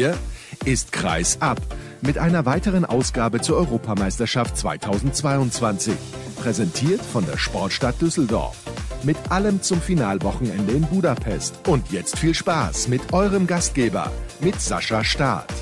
Hier ist Kreis ab mit einer weiteren Ausgabe zur Europameisterschaft 2022. Präsentiert von der Sportstadt Düsseldorf. Mit allem zum Finalwochenende in Budapest. Und jetzt viel Spaß mit eurem Gastgeber, mit Sascha Staat.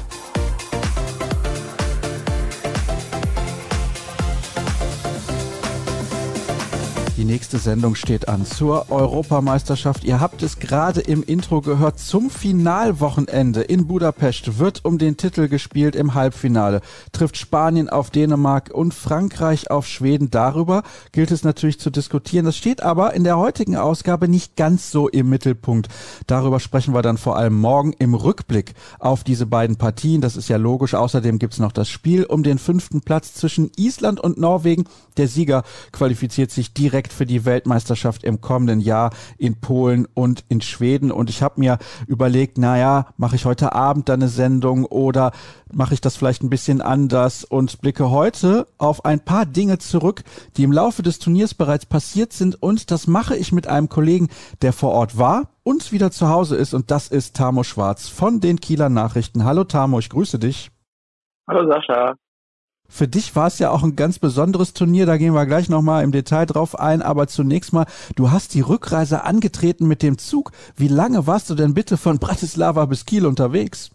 Die nächste Sendung steht an zur Europameisterschaft. Ihr habt es gerade im Intro gehört. Zum Finalwochenende in Budapest wird um den Titel gespielt im Halbfinale. Trifft Spanien auf Dänemark und Frankreich auf Schweden. Darüber gilt es natürlich zu diskutieren. Das steht aber in der heutigen Ausgabe nicht ganz so im Mittelpunkt. Darüber sprechen wir dann vor allem morgen im Rückblick auf diese beiden Partien. Das ist ja logisch. Außerdem gibt's noch das Spiel um den fünften Platz zwischen Island und Norwegen. Der Sieger qualifiziert sich direkt direkt für die Weltmeisterschaft im kommenden Jahr in Polen und in Schweden. Und ich habe mir überlegt, naja, mache ich heute Abend dann eine Sendung oder mache ich das vielleicht ein bisschen anders und blicke heute auf ein paar Dinge zurück, die im Laufe des Turniers bereits passiert sind. Und das mache ich mit einem Kollegen, der vor Ort war und wieder zu Hause ist. Und das ist Tamo Schwarz von den Kieler Nachrichten. Hallo Tamo, ich grüße dich. Hallo Sascha. Für dich war es ja auch ein ganz besonderes Turnier, da gehen wir gleich nochmal im Detail drauf ein, aber zunächst mal, du hast die Rückreise angetreten mit dem Zug. Wie lange warst du denn bitte von Bratislava bis Kiel unterwegs?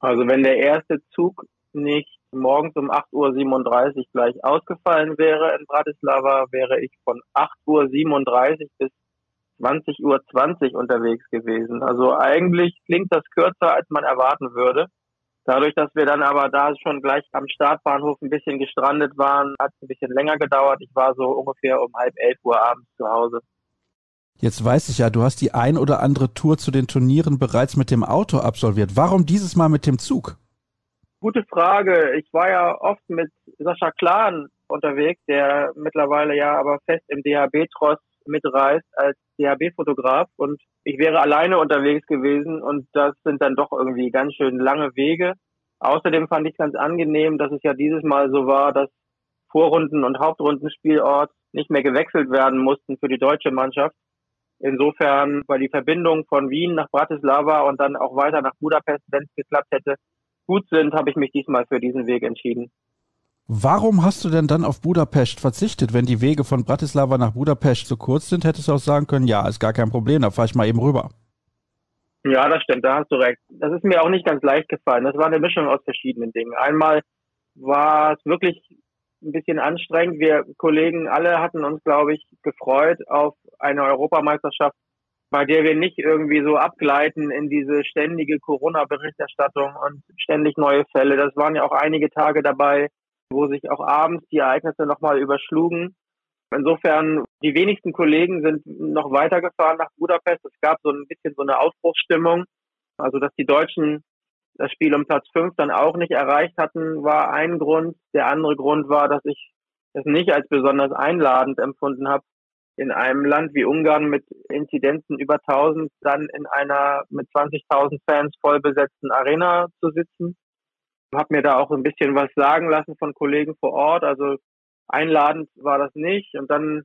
Also wenn der erste Zug nicht morgens um 8.37 Uhr gleich ausgefallen wäre in Bratislava, wäre ich von 8.37 Uhr bis 20.20 Uhr 20 unterwegs gewesen. Also eigentlich klingt das kürzer, als man erwarten würde. Dadurch, dass wir dann aber da schon gleich am Startbahnhof ein bisschen gestrandet waren, hat es ein bisschen länger gedauert. Ich war so ungefähr um halb elf Uhr abends zu Hause. Jetzt weiß ich ja, du hast die ein oder andere Tour zu den Turnieren bereits mit dem Auto absolviert. Warum dieses Mal mit dem Zug? Gute Frage. Ich war ja oft mit Sascha Klahn unterwegs, der mittlerweile ja aber fest im DHB-Tross mitreist als DHB-Fotograf und ich wäre alleine unterwegs gewesen und das sind dann doch irgendwie ganz schön lange Wege. Außerdem fand ich ganz angenehm, dass es ja dieses Mal so war, dass Vorrunden- und Hauptrundenspielort nicht mehr gewechselt werden mussten für die deutsche Mannschaft. Insofern war die Verbindung von Wien nach Bratislava und dann auch weiter nach Budapest, wenn es geklappt hätte, gut sind, habe ich mich diesmal für diesen Weg entschieden. Warum hast du denn dann auf Budapest verzichtet? Wenn die Wege von Bratislava nach Budapest so kurz sind, hättest du auch sagen können, ja, ist gar kein Problem, da fahre ich mal eben rüber. Ja, das stimmt, da hast du recht. Das ist mir auch nicht ganz leicht gefallen. Das war eine Mischung aus verschiedenen Dingen. Einmal war es wirklich ein bisschen anstrengend. Wir Kollegen alle hatten uns, glaube ich, gefreut auf eine Europameisterschaft, bei der wir nicht irgendwie so abgleiten in diese ständige Corona-Berichterstattung und ständig neue Fälle. Das waren ja auch einige Tage dabei, wo sich auch abends die Ereignisse nochmal überschlugen. Insofern, die wenigsten Kollegen sind noch weitergefahren nach Budapest. Es gab so ein bisschen so eine Aufbruchsstimmung. Also, dass die Deutschen das Spiel um Platz fünf dann auch nicht erreicht hatten, war ein Grund. Der andere Grund war, dass ich es nicht als besonders einladend empfunden habe, in einem Land wie Ungarn mit Inzidenzen über 1000 dann in einer mit 20.000 Fans voll besetzten Arena zu sitzen habe mir da auch ein bisschen was sagen lassen von Kollegen vor Ort. Also einladend war das nicht. Und dann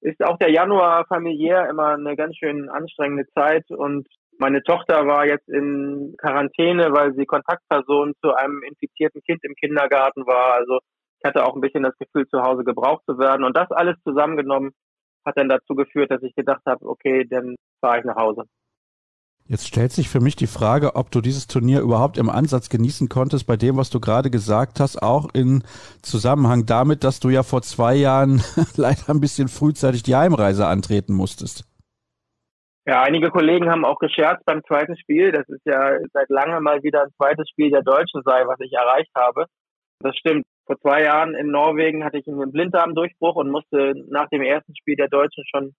ist auch der Januar familiär immer eine ganz schön anstrengende Zeit. Und meine Tochter war jetzt in Quarantäne, weil sie Kontaktperson zu einem infizierten Kind im Kindergarten war. Also ich hatte auch ein bisschen das Gefühl, zu Hause gebraucht zu werden. Und das alles zusammengenommen hat dann dazu geführt, dass ich gedacht habe, okay, dann fahre ich nach Hause. Jetzt stellt sich für mich die Frage, ob du dieses Turnier überhaupt im Ansatz genießen konntest, bei dem, was du gerade gesagt hast, auch in Zusammenhang damit, dass du ja vor zwei Jahren leider ein bisschen frühzeitig die Heimreise antreten musstest. Ja, einige Kollegen haben auch gescherzt beim zweiten Spiel. Das ist ja seit langem mal wieder ein zweites Spiel der Deutschen sei, was ich erreicht habe. Das stimmt. Vor zwei Jahren in Norwegen hatte ich einen Blinddarmdurchbruch und musste nach dem ersten Spiel der Deutschen schon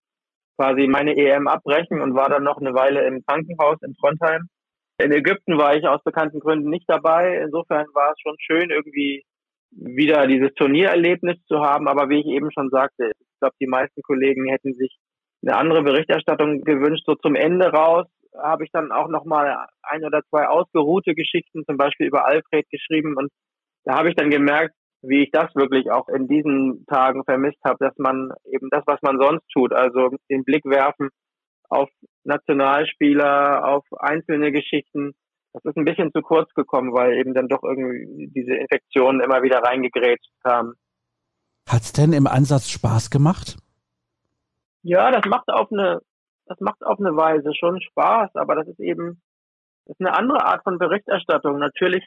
quasi meine EM abbrechen und war dann noch eine Weile im Krankenhaus in Trondheim. In Ägypten war ich aus bekannten Gründen nicht dabei. Insofern war es schon schön, irgendwie wieder dieses Turniererlebnis zu haben. Aber wie ich eben schon sagte, ich glaube, die meisten Kollegen hätten sich eine andere Berichterstattung gewünscht. So zum Ende raus habe ich dann auch noch mal ein oder zwei ausgeruhte Geschichten, zum Beispiel über Alfred geschrieben. Und da habe ich dann gemerkt, wie ich das wirklich auch in diesen Tagen vermisst habe, dass man eben das, was man sonst tut, also den Blick werfen auf Nationalspieler, auf einzelne Geschichten, das ist ein bisschen zu kurz gekommen, weil eben dann doch irgendwie diese Infektionen immer wieder reingegrätscht kamen. Hat's denn im Ansatz Spaß gemacht? Ja, das macht auf eine, das macht auf eine Weise schon Spaß, aber das ist eben, das ist eine andere Art von Berichterstattung. Natürlich,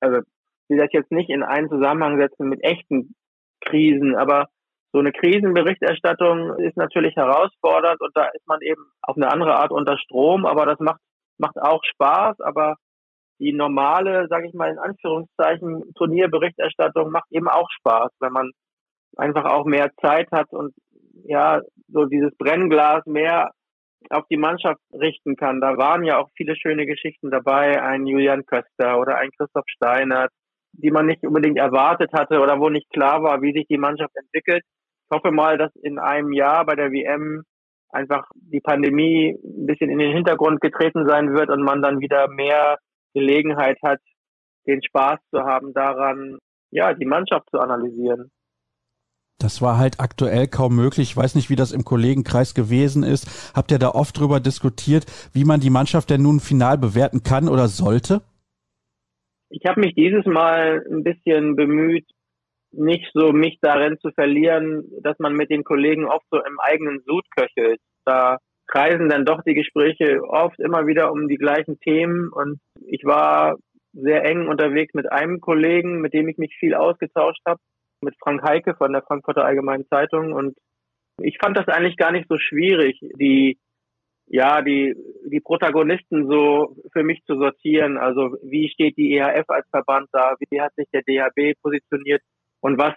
also, will das jetzt nicht in einen Zusammenhang setzen mit echten Krisen, aber so eine Krisenberichterstattung ist natürlich herausfordernd und da ist man eben auf eine andere Art unter Strom, aber das macht, macht auch Spaß, aber die normale, sage ich mal in Anführungszeichen, Turnierberichterstattung macht eben auch Spaß, wenn man einfach auch mehr Zeit hat und ja, so dieses Brennglas mehr auf die Mannschaft richten kann. Da waren ja auch viele schöne Geschichten dabei, ein Julian Köster oder ein Christoph Steinert, die man nicht unbedingt erwartet hatte oder wo nicht klar war, wie sich die Mannschaft entwickelt ich hoffe mal, dass in einem Jahr bei der WM einfach die Pandemie ein bisschen in den Hintergrund getreten sein wird und man dann wieder mehr Gelegenheit hat, den Spaß zu haben daran, ja, die Mannschaft zu analysieren. Das war halt aktuell kaum möglich. Ich weiß nicht, wie das im Kollegenkreis gewesen ist. Habt ihr da oft drüber diskutiert, wie man die Mannschaft denn nun final bewerten kann oder sollte? Ich habe mich dieses Mal ein bisschen bemüht, nicht so mich darin zu verlieren, dass man mit den Kollegen oft so im eigenen Sud köchelt. Da kreisen dann doch die Gespräche oft immer wieder um die gleichen Themen und ich war sehr eng unterwegs mit einem Kollegen, mit dem ich mich viel ausgetauscht habe, mit Frank Heike von der Frankfurter Allgemeinen Zeitung und ich fand das eigentlich gar nicht so schwierig, die ja, die, die Protagonisten so für mich zu sortieren. Also wie steht die EHF als Verband da? Wie hat sich der DHB positioniert? und was,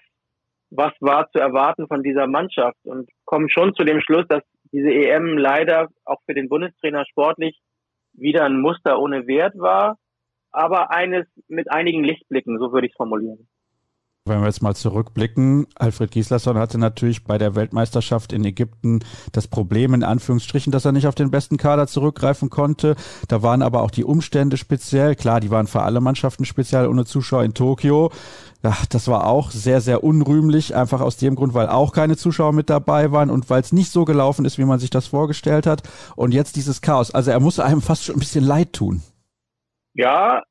was war zu erwarten von dieser Mannschaft und kommen schon zu dem Schluss, dass diese EM leider auch für den Bundestrainer sportlich wieder ein Muster ohne Wert war, aber eines mit einigen Lichtblicken, so würde ich es formulieren. Wenn wir jetzt mal zurückblicken, Alfred Gislason hatte natürlich bei der Weltmeisterschaft in Ägypten das Problem in Anführungsstrichen, dass er nicht auf den besten Kader zurückgreifen konnte. Da waren aber auch die Umstände speziell. Klar, die waren für alle Mannschaften speziell ohne Zuschauer in Tokio. Ja, das war auch sehr, sehr unrühmlich, einfach aus dem Grund, weil auch keine Zuschauer mit dabei waren und weil es nicht so gelaufen ist, wie man sich das vorgestellt hat. Und jetzt dieses Chaos. Also er muss einem fast schon ein bisschen leid tun. Ja,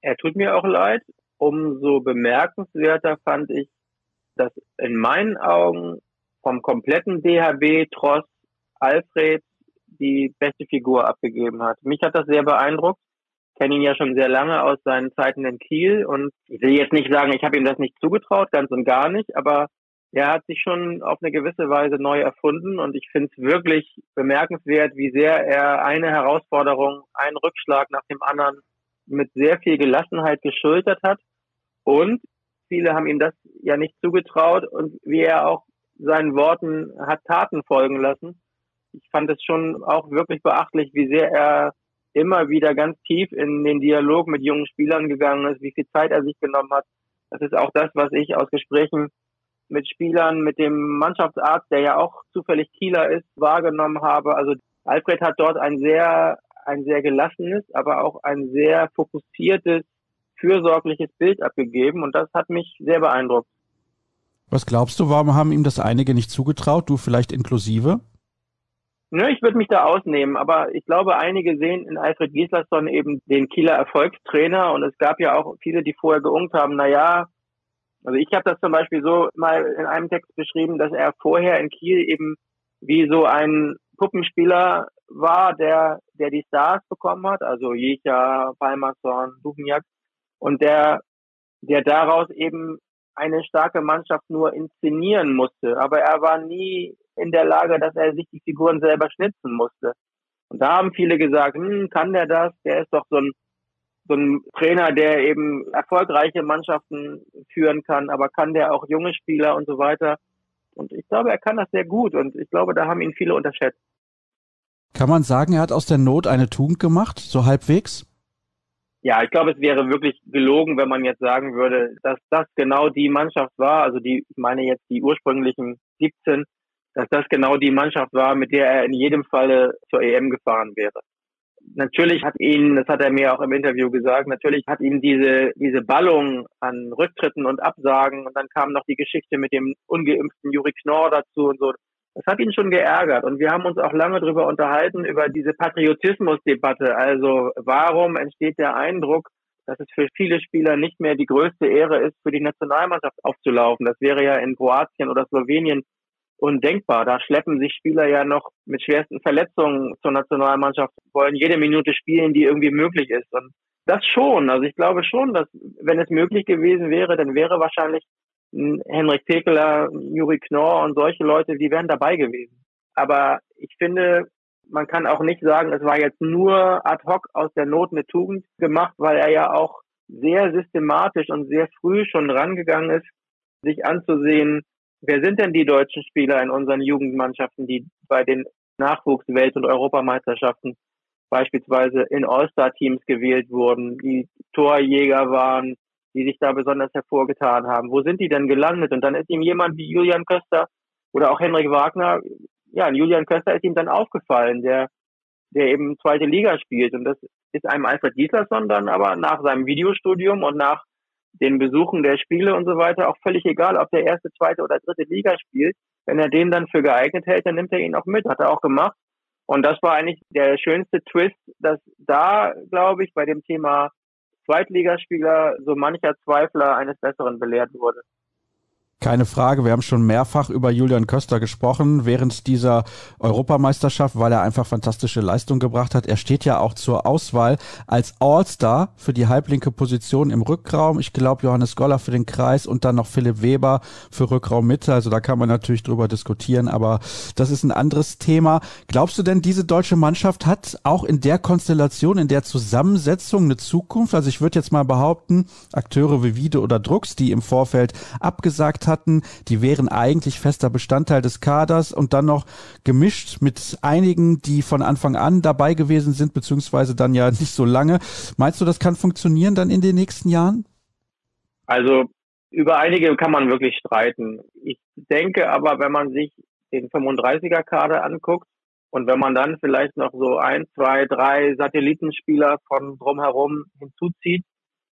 er tut mir auch leid umso bemerkenswerter fand ich, dass in meinen Augen vom kompletten DHB Tross Alfred die beste Figur abgegeben hat. Mich hat das sehr beeindruckt. Ich kenne ihn ja schon sehr lange aus seinen Zeiten in Kiel und ich will jetzt nicht sagen, ich habe ihm das nicht zugetraut, ganz und gar nicht, aber er hat sich schon auf eine gewisse Weise neu erfunden und ich finde es wirklich bemerkenswert, wie sehr er eine Herausforderung, einen Rückschlag nach dem anderen mit sehr viel Gelassenheit geschultert hat und viele haben ihm das ja nicht zugetraut und wie er auch seinen Worten hat Taten folgen lassen. Ich fand es schon auch wirklich beachtlich, wie sehr er immer wieder ganz tief in den Dialog mit jungen Spielern gegangen ist, wie viel Zeit er sich genommen hat. Das ist auch das, was ich aus Gesprächen mit Spielern, mit dem Mannschaftsarzt, der ja auch zufällig Kieler ist, wahrgenommen habe. Also Alfred hat dort ein sehr, ein sehr gelassenes, aber auch ein sehr fokussiertes fürsorgliches Bild abgegeben und das hat mich sehr beeindruckt. Was glaubst du, warum haben ihm das einige nicht zugetraut, du vielleicht inklusive? Nö, ich würde mich da ausnehmen, aber ich glaube, einige sehen in Alfred Gislason eben den Kieler Erfolgstrainer und es gab ja auch viele, die vorher geungt haben, na ja, also ich habe das zum Beispiel so mal in einem Text beschrieben, dass er vorher in Kiel eben wie so ein Puppenspieler war, der, der die Stars bekommen hat, also Jecha, Palmerson, Duvniak, und der, der daraus eben eine starke Mannschaft nur inszenieren musste. Aber er war nie in der Lage, dass er sich die Figuren selber schnitzen musste. Und da haben viele gesagt, hm, kann der das? Der ist doch so ein, so ein Trainer, der eben erfolgreiche Mannschaften führen kann, aber kann der auch junge Spieler und so weiter. Und ich glaube, er kann das sehr gut und ich glaube, da haben ihn viele unterschätzt. Kann man sagen, er hat aus der Not eine Tugend gemacht, so halbwegs? Ja, ich glaube, es wäre wirklich gelogen, wenn man jetzt sagen würde, dass das genau die Mannschaft war, also die, ich meine jetzt die ursprünglichen 17, dass das genau die Mannschaft war, mit der er in jedem Falle zur EM gefahren wäre. Natürlich hat ihn, das hat er mir auch im Interview gesagt, natürlich hat ihm diese, diese Ballung an Rücktritten und Absagen und dann kam noch die Geschichte mit dem ungeimpften Juri Knorr dazu und so. Das hat ihn schon geärgert und wir haben uns auch lange darüber unterhalten, über diese Patriotismusdebatte. Also warum entsteht der Eindruck, dass es für viele Spieler nicht mehr die größte Ehre ist, für die Nationalmannschaft aufzulaufen. Das wäre ja in Kroatien oder Slowenien undenkbar. Da schleppen sich Spieler ja noch mit schwersten Verletzungen zur Nationalmannschaft, wollen jede Minute spielen, die irgendwie möglich ist. Und das schon. Also ich glaube schon, dass wenn es möglich gewesen wäre, dann wäre wahrscheinlich Henrik Tekeler, Juri Knorr und solche Leute, die wären dabei gewesen. Aber ich finde, man kann auch nicht sagen, es war jetzt nur ad hoc aus der Not eine Tugend gemacht, weil er ja auch sehr systematisch und sehr früh schon rangegangen ist, sich anzusehen, wer sind denn die deutschen Spieler in unseren Jugendmannschaften, die bei den Nachwuchswelt- und Europameisterschaften beispielsweise in All-Star-Teams gewählt wurden, die Torjäger waren, die sich da besonders hervorgetan haben. Wo sind die denn gelandet? Und dann ist ihm jemand wie Julian Köster oder auch Henrik Wagner, ja, Julian Köster ist ihm dann aufgefallen, der, der eben zweite Liga spielt. Und das ist einem Alfred Gislason dann aber nach seinem Videostudium und nach den Besuchen der Spiele und so weiter auch völlig egal, ob der erste, zweite oder dritte Liga spielt. Wenn er den dann für geeignet hält, dann nimmt er ihn auch mit. Hat er auch gemacht. Und das war eigentlich der schönste Twist, dass da, glaube ich, bei dem Thema Zweitligaspieler so mancher Zweifler eines Besseren belehrt wurde. Keine Frage, wir haben schon mehrfach über Julian Köster gesprochen während dieser Europameisterschaft, weil er einfach fantastische Leistung gebracht hat. Er steht ja auch zur Auswahl als All-Star für die halblinke Position im Rückraum. Ich glaube Johannes Goller für den Kreis und dann noch Philipp Weber für Rückraum Mitte. Also da kann man natürlich drüber diskutieren, aber das ist ein anderes Thema. Glaubst du denn, diese deutsche Mannschaft hat auch in der Konstellation, in der Zusammensetzung eine Zukunft? Also ich würde jetzt mal behaupten, Akteure wie Wiede oder Drucks, die im Vorfeld abgesagt haben, hatten, die wären eigentlich fester Bestandteil des Kaders und dann noch gemischt mit einigen, die von Anfang an dabei gewesen sind, beziehungsweise dann ja nicht so lange. Meinst du, das kann funktionieren dann in den nächsten Jahren? Also über einige kann man wirklich streiten. Ich denke aber, wenn man sich den 35er-Kader anguckt und wenn man dann vielleicht noch so ein, zwei, drei Satellitenspieler von drumherum hinzuzieht,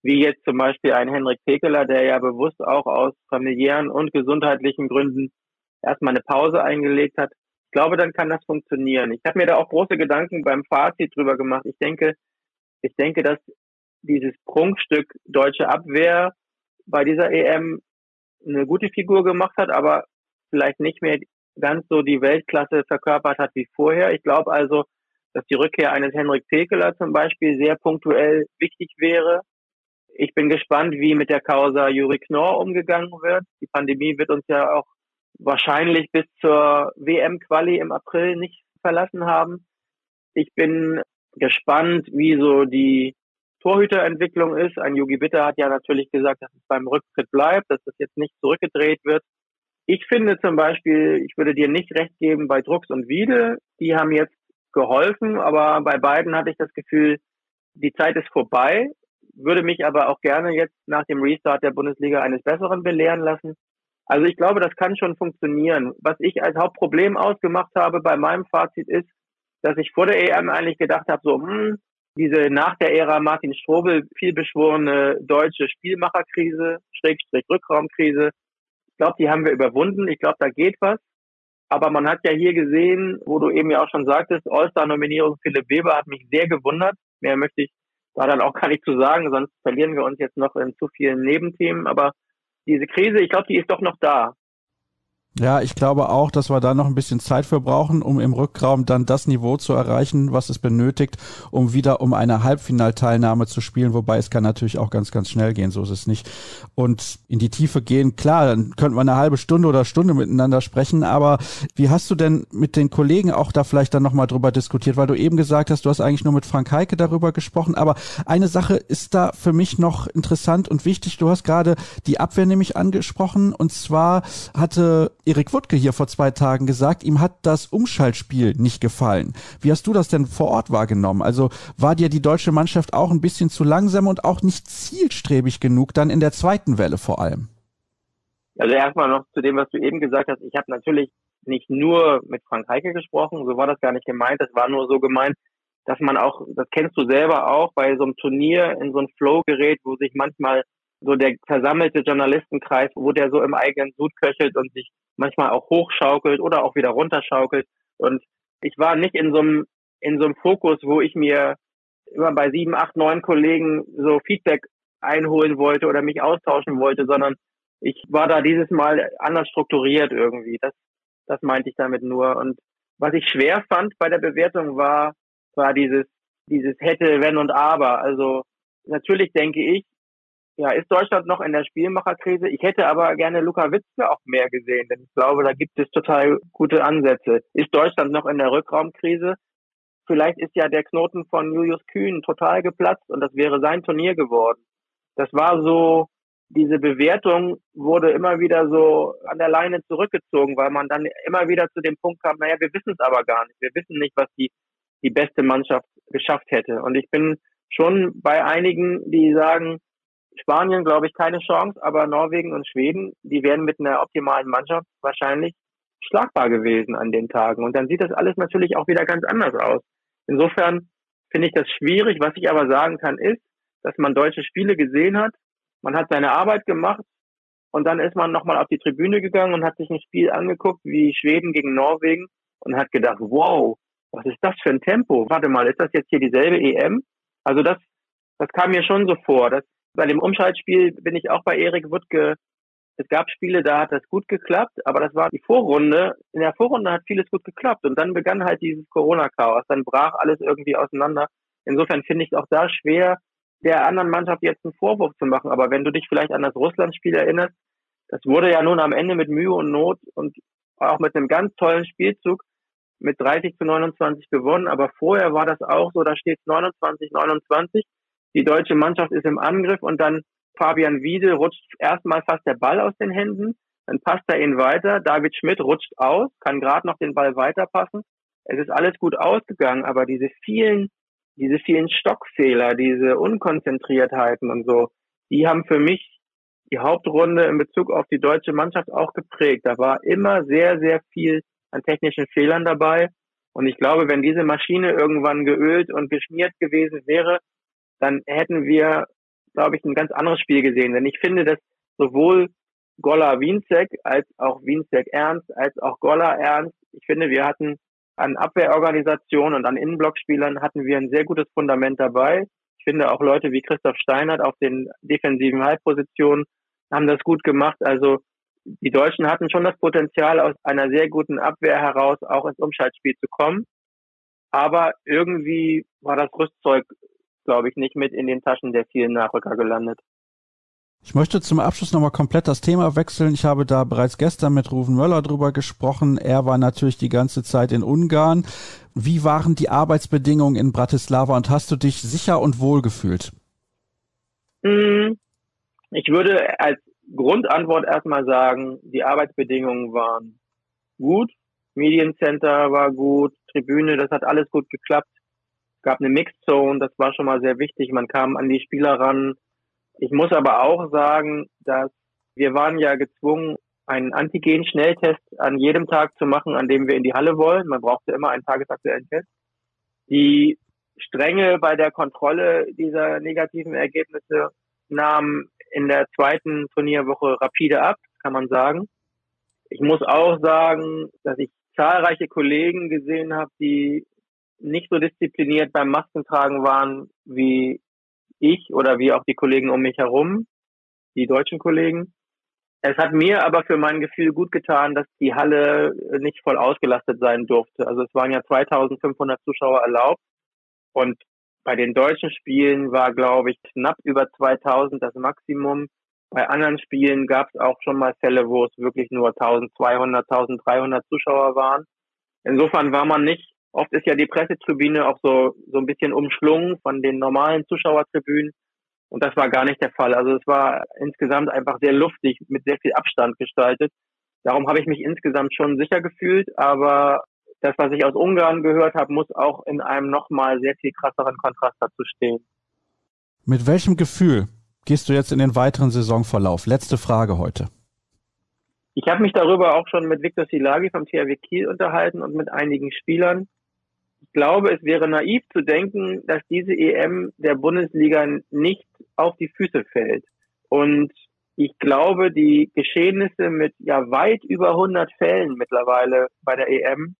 wie jetzt zum Beispiel ein Henrik Pekeler, der ja bewusst auch aus familiären und gesundheitlichen Gründen erstmal eine Pause eingelegt hat. Ich glaube, dann kann das funktionieren. Ich habe mir da auch große Gedanken beim Fazit drüber gemacht. Ich denke, ich denke, dass dieses Prunkstück deutsche Abwehr bei dieser EM eine gute Figur gemacht hat, aber vielleicht nicht mehr ganz so die Weltklasse verkörpert hat wie vorher. Ich glaube also, dass die Rückkehr eines Henrik Pekeler zum Beispiel sehr punktuell wichtig wäre. Ich bin gespannt, wie mit der Causa Juri Knorr umgegangen wird. Die Pandemie wird uns ja auch wahrscheinlich bis zur WM-Quali im April nicht verlassen haben. Ich bin gespannt, wie so die Torhüterentwicklung ist. Ein Yogi Bitter hat ja natürlich gesagt, dass es beim Rücktritt bleibt, dass das jetzt nicht zurückgedreht wird. Ich finde zum Beispiel, ich würde dir nicht recht geben bei Drucks und Wiede. Die haben jetzt geholfen, aber bei beiden hatte ich das Gefühl, die Zeit ist vorbei würde mich aber auch gerne jetzt nach dem Restart der Bundesliga eines Besseren belehren lassen. Also ich glaube, das kann schon funktionieren. Was ich als Hauptproblem ausgemacht habe bei meinem Fazit ist, dass ich vor der EM eigentlich gedacht habe, so, hm, diese nach der Ära Martin Strobel vielbeschworene deutsche Spielmacherkrise, Schrägstrich Rückraumkrise, ich glaube, die haben wir überwunden. Ich glaube, da geht was. Aber man hat ja hier gesehen, wo du eben ja auch schon sagtest, All-Star-Nominierung Philipp Weber hat mich sehr gewundert. Mehr möchte ich da dann auch gar nicht zu sagen, sonst verlieren wir uns jetzt noch in zu vielen Nebenthemen. Aber diese Krise, ich glaube, die ist doch noch da. Ja, ich glaube auch, dass wir da noch ein bisschen Zeit für brauchen, um im Rückraum dann das Niveau zu erreichen, was es benötigt, um wieder um eine Halbfinalteilnahme zu spielen. Wobei es kann natürlich auch ganz, ganz schnell gehen, so ist es nicht. Und in die Tiefe gehen, klar, dann könnten wir eine halbe Stunde oder Stunde miteinander sprechen. Aber wie hast du denn mit den Kollegen auch da vielleicht dann nochmal drüber diskutiert? Weil du eben gesagt hast, du hast eigentlich nur mit Frank Heike darüber gesprochen. Aber eine Sache ist da für mich noch interessant und wichtig. Du hast gerade die Abwehr nämlich angesprochen. Und zwar hatte Erik Wuttke hier vor zwei Tagen gesagt, ihm hat das Umschaltspiel nicht gefallen. Wie hast du das denn vor Ort wahrgenommen? Also war dir die deutsche Mannschaft auch ein bisschen zu langsam und auch nicht zielstrebig genug dann in der zweiten Welle vor allem? Also erstmal noch zu dem, was du eben gesagt hast. Ich habe natürlich nicht nur mit Frank Heike gesprochen, so war das gar nicht gemeint. Das war nur so gemeint, dass man auch, das kennst du selber auch, bei so einem Turnier in so ein Flow gerät, wo sich manchmal so der versammelte Journalistenkreis, wo der so im eigenen Sud köchelt und sich manchmal auch hochschaukelt oder auch wieder runterschaukelt. Und ich war nicht in so einem, in so einem Fokus, wo ich mir immer bei sieben, acht, neun Kollegen so Feedback einholen wollte oder mich austauschen wollte, sondern ich war da dieses Mal anders strukturiert irgendwie. Das, das meinte ich damit nur. Und was ich schwer fand bei der Bewertung war, war dieses, dieses hätte, wenn und aber. Also natürlich denke ich, ja, ist Deutschland noch in der Spielmacherkrise? Ich hätte aber gerne Luca Witzke auch mehr gesehen, denn ich glaube, da gibt es total gute Ansätze. Ist Deutschland noch in der Rückraumkrise? Vielleicht ist ja der Knoten von Julius Kühn total geplatzt und das wäre sein Turnier geworden. Das war so, diese Bewertung wurde immer wieder so an der Leine zurückgezogen, weil man dann immer wieder zu dem Punkt kam, naja, wir wissen es aber gar nicht. Wir wissen nicht, was die, die beste Mannschaft geschafft hätte. Und ich bin schon bei einigen, die sagen, Spanien, glaube ich, keine Chance, aber Norwegen und Schweden, die wären mit einer optimalen Mannschaft wahrscheinlich schlagbar gewesen an den Tagen. Und dann sieht das alles natürlich auch wieder ganz anders aus. Insofern finde ich das schwierig. Was ich aber sagen kann, ist, dass man deutsche Spiele gesehen hat, man hat seine Arbeit gemacht und dann ist man nochmal auf die Tribüne gegangen und hat sich ein Spiel angeguckt wie Schweden gegen Norwegen und hat gedacht, wow, was ist das für ein Tempo? Warte mal, ist das jetzt hier dieselbe EM? Also das, das kam mir schon so vor. Das, bei dem Umschaltspiel bin ich auch bei Erik Wuttke. Es gab Spiele, da hat das gut geklappt, aber das war die Vorrunde. In der Vorrunde hat vieles gut geklappt und dann begann halt dieses Corona-Chaos. Dann brach alles irgendwie auseinander. Insofern finde ich es auch da schwer, der anderen Mannschaft jetzt einen Vorwurf zu machen. Aber wenn du dich vielleicht an das Russland-Spiel erinnerst, das wurde ja nun am Ende mit Mühe und Not und auch mit einem ganz tollen Spielzug mit 30 zu 29 gewonnen. Aber vorher war das auch so, da steht 29, 29. Die deutsche Mannschaft ist im Angriff und dann Fabian Wiede rutscht erstmal fast der Ball aus den Händen. Dann passt er ihn weiter. David Schmidt rutscht aus, kann gerade noch den Ball weiterpassen. Es ist alles gut ausgegangen, aber diese vielen diese vielen Stockfehler, diese Unkonzentriertheiten und so, die haben für mich die Hauptrunde in Bezug auf die deutsche Mannschaft auch geprägt. Da war immer sehr, sehr viel an technischen Fehlern dabei. Und ich glaube, wenn diese Maschine irgendwann geölt und geschmiert gewesen wäre, dann hätten wir, glaube ich, ein ganz anderes Spiel gesehen. Denn ich finde, dass sowohl Golla Wienzek als auch Wienzek Ernst als auch Golla Ernst, ich finde, wir hatten an Abwehrorganisation und an Innenblockspielern hatten wir ein sehr gutes Fundament dabei. Ich finde auch Leute wie Christoph Steinert auf den defensiven Halbpositionen haben das gut gemacht. Also die Deutschen hatten schon das Potenzial, aus einer sehr guten Abwehr heraus auch ins Umschaltspiel zu kommen. Aber irgendwie war das Rüstzeug, glaube ich, nicht mit in den Taschen der vielen Nachrücker gelandet. Ich möchte zum Abschluss nochmal komplett das Thema wechseln. Ich habe da bereits gestern mit Ruven Möller drüber gesprochen. Er war natürlich die ganze Zeit in Ungarn. Wie waren die Arbeitsbedingungen in Bratislava und hast du dich sicher und wohl gefühlt? Hm, ich würde als Grundantwort erstmal sagen, die Arbeitsbedingungen waren gut. Mediencenter war gut, Tribüne, das hat alles gut geklappt. Gab eine Mixzone, das war schon mal sehr wichtig. Man kam an die Spieler ran ich muss aber auch sagen, dass wir waren ja gezwungen, einen Antigen-Schnelltest an jedem Tag zu machen, an dem wir in die Halle wollen. Man brauchte immer einen tagesaktuellen Test. Die Strenge bei der Kontrolle dieser negativen Ergebnisse nahm in der zweiten Turnierwoche rapide ab, kann man sagen. Ich muss auch sagen, dass ich zahlreiche Kollegen gesehen habe, die nicht so diszipliniert beim Maskentragen waren wie ich oder wie auch die Kollegen um mich herum, die deutschen Kollegen. Es hat mir aber für mein Gefühl gut getan, dass die Halle nicht voll ausgelastet sein durfte. Also es waren ja 2500 Zuschauer erlaubt und bei den deutschen Spielen war, glaube ich, knapp über 2000 das Maximum. Bei anderen Spielen gab es auch schon mal Fälle, wo es wirklich nur 1200, 1300 Zuschauer waren. Insofern war man nicht Oft ist ja die Pressetribüne auch so, so ein bisschen umschlungen von den normalen Zuschauertribünen. Und das war gar nicht der Fall. Also es war insgesamt einfach sehr luftig, mit sehr viel Abstand gestaltet. Darum habe ich mich insgesamt schon sicher gefühlt. Aber das, was ich aus Ungarn gehört habe, muss auch in einem nochmal sehr viel krasseren Kontrast dazu stehen. Mit welchem Gefühl gehst du jetzt in den weiteren Saisonverlauf? Letzte Frage heute. Ich habe mich darüber auch schon mit Viktor Silagi vom THW Kiel unterhalten und mit einigen Spielern glaube, es wäre naiv zu denken, dass diese EM der Bundesliga nicht auf die Füße fällt. Und ich glaube, die Geschehnisse mit ja weit über 100 Fällen mittlerweile bei der EM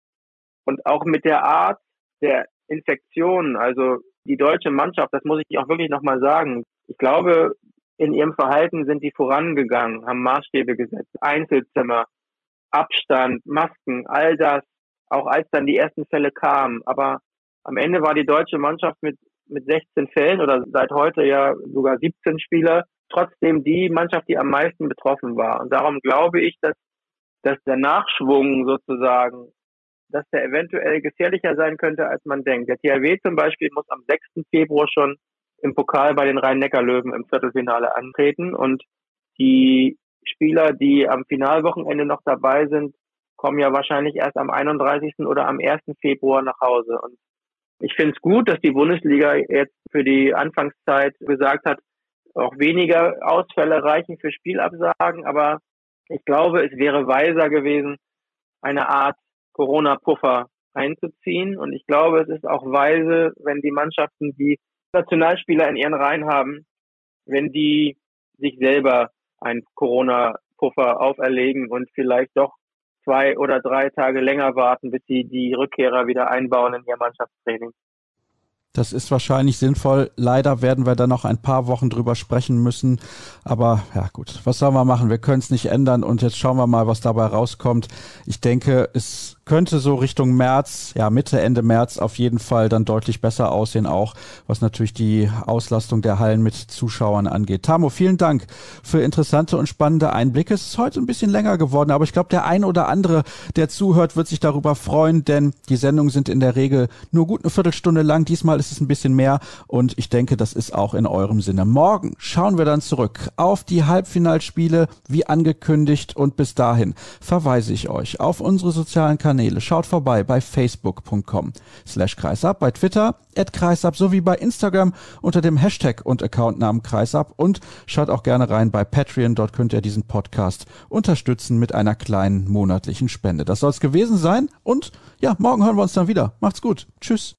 und auch mit der Art der Infektionen, also die deutsche Mannschaft, das muss ich auch wirklich nochmal sagen. Ich glaube, in ihrem Verhalten sind die vorangegangen, haben Maßstäbe gesetzt, Einzelzimmer, Abstand, Masken, all das, auch als dann die ersten Fälle kamen. Aber am Ende war die deutsche Mannschaft mit, mit 16 Fällen oder seit heute ja sogar 17 Spieler trotzdem die Mannschaft, die am meisten betroffen war. Und darum glaube ich, dass, dass der Nachschwung sozusagen, dass der eventuell gefährlicher sein könnte, als man denkt. Der THW zum Beispiel muss am 6. Februar schon im Pokal bei den Rhein-Neckar-Löwen im Viertelfinale antreten und die Spieler, die am Finalwochenende noch dabei sind, kommen ja wahrscheinlich erst am 31. oder am 1. Februar nach Hause. Und ich finde es gut, dass die Bundesliga jetzt für die Anfangszeit gesagt hat, auch weniger Ausfälle reichen für Spielabsagen, aber ich glaube, es wäre weiser gewesen, eine Art Corona-Puffer einzuziehen. Und ich glaube, es ist auch weise, wenn die Mannschaften, die Nationalspieler in ihren Reihen haben, wenn die sich selber einen Corona-Puffer auferlegen und vielleicht doch zwei oder drei Tage länger warten, bis sie die Rückkehrer wieder einbauen in ihr Mannschaftstraining. Das ist wahrscheinlich sinnvoll. Leider werden wir da noch ein paar Wochen drüber sprechen müssen. Aber ja gut, was sollen wir machen? Wir können es nicht ändern und jetzt schauen wir mal, was dabei rauskommt. Ich denke, es könnte so Richtung März, ja Mitte, Ende März auf jeden Fall dann deutlich besser aussehen, auch was natürlich die Auslastung der Hallen mit Zuschauern angeht. Tamo, vielen Dank für interessante und spannende Einblicke. Es ist heute ein bisschen länger geworden, aber ich glaube, der ein oder andere, der zuhört, wird sich darüber freuen, denn die Sendungen sind in der Regel nur gut eine Viertelstunde lang. Diesmal ist es ein bisschen mehr und ich denke, das ist auch in eurem Sinne. Morgen schauen wir dann zurück auf die Halbfinalspiele, wie angekündigt und bis dahin verweise ich euch auf unsere sozialen Kanäle Kanäle. Schaut vorbei bei facebook.com slash kreisab, bei Twitter at kreisab sowie bei Instagram unter dem Hashtag und Accountnamen kreisab und schaut auch gerne rein bei Patreon. Dort könnt ihr diesen Podcast unterstützen mit einer kleinen monatlichen Spende. Das soll es gewesen sein und ja, morgen hören wir uns dann wieder. Macht's gut. Tschüss.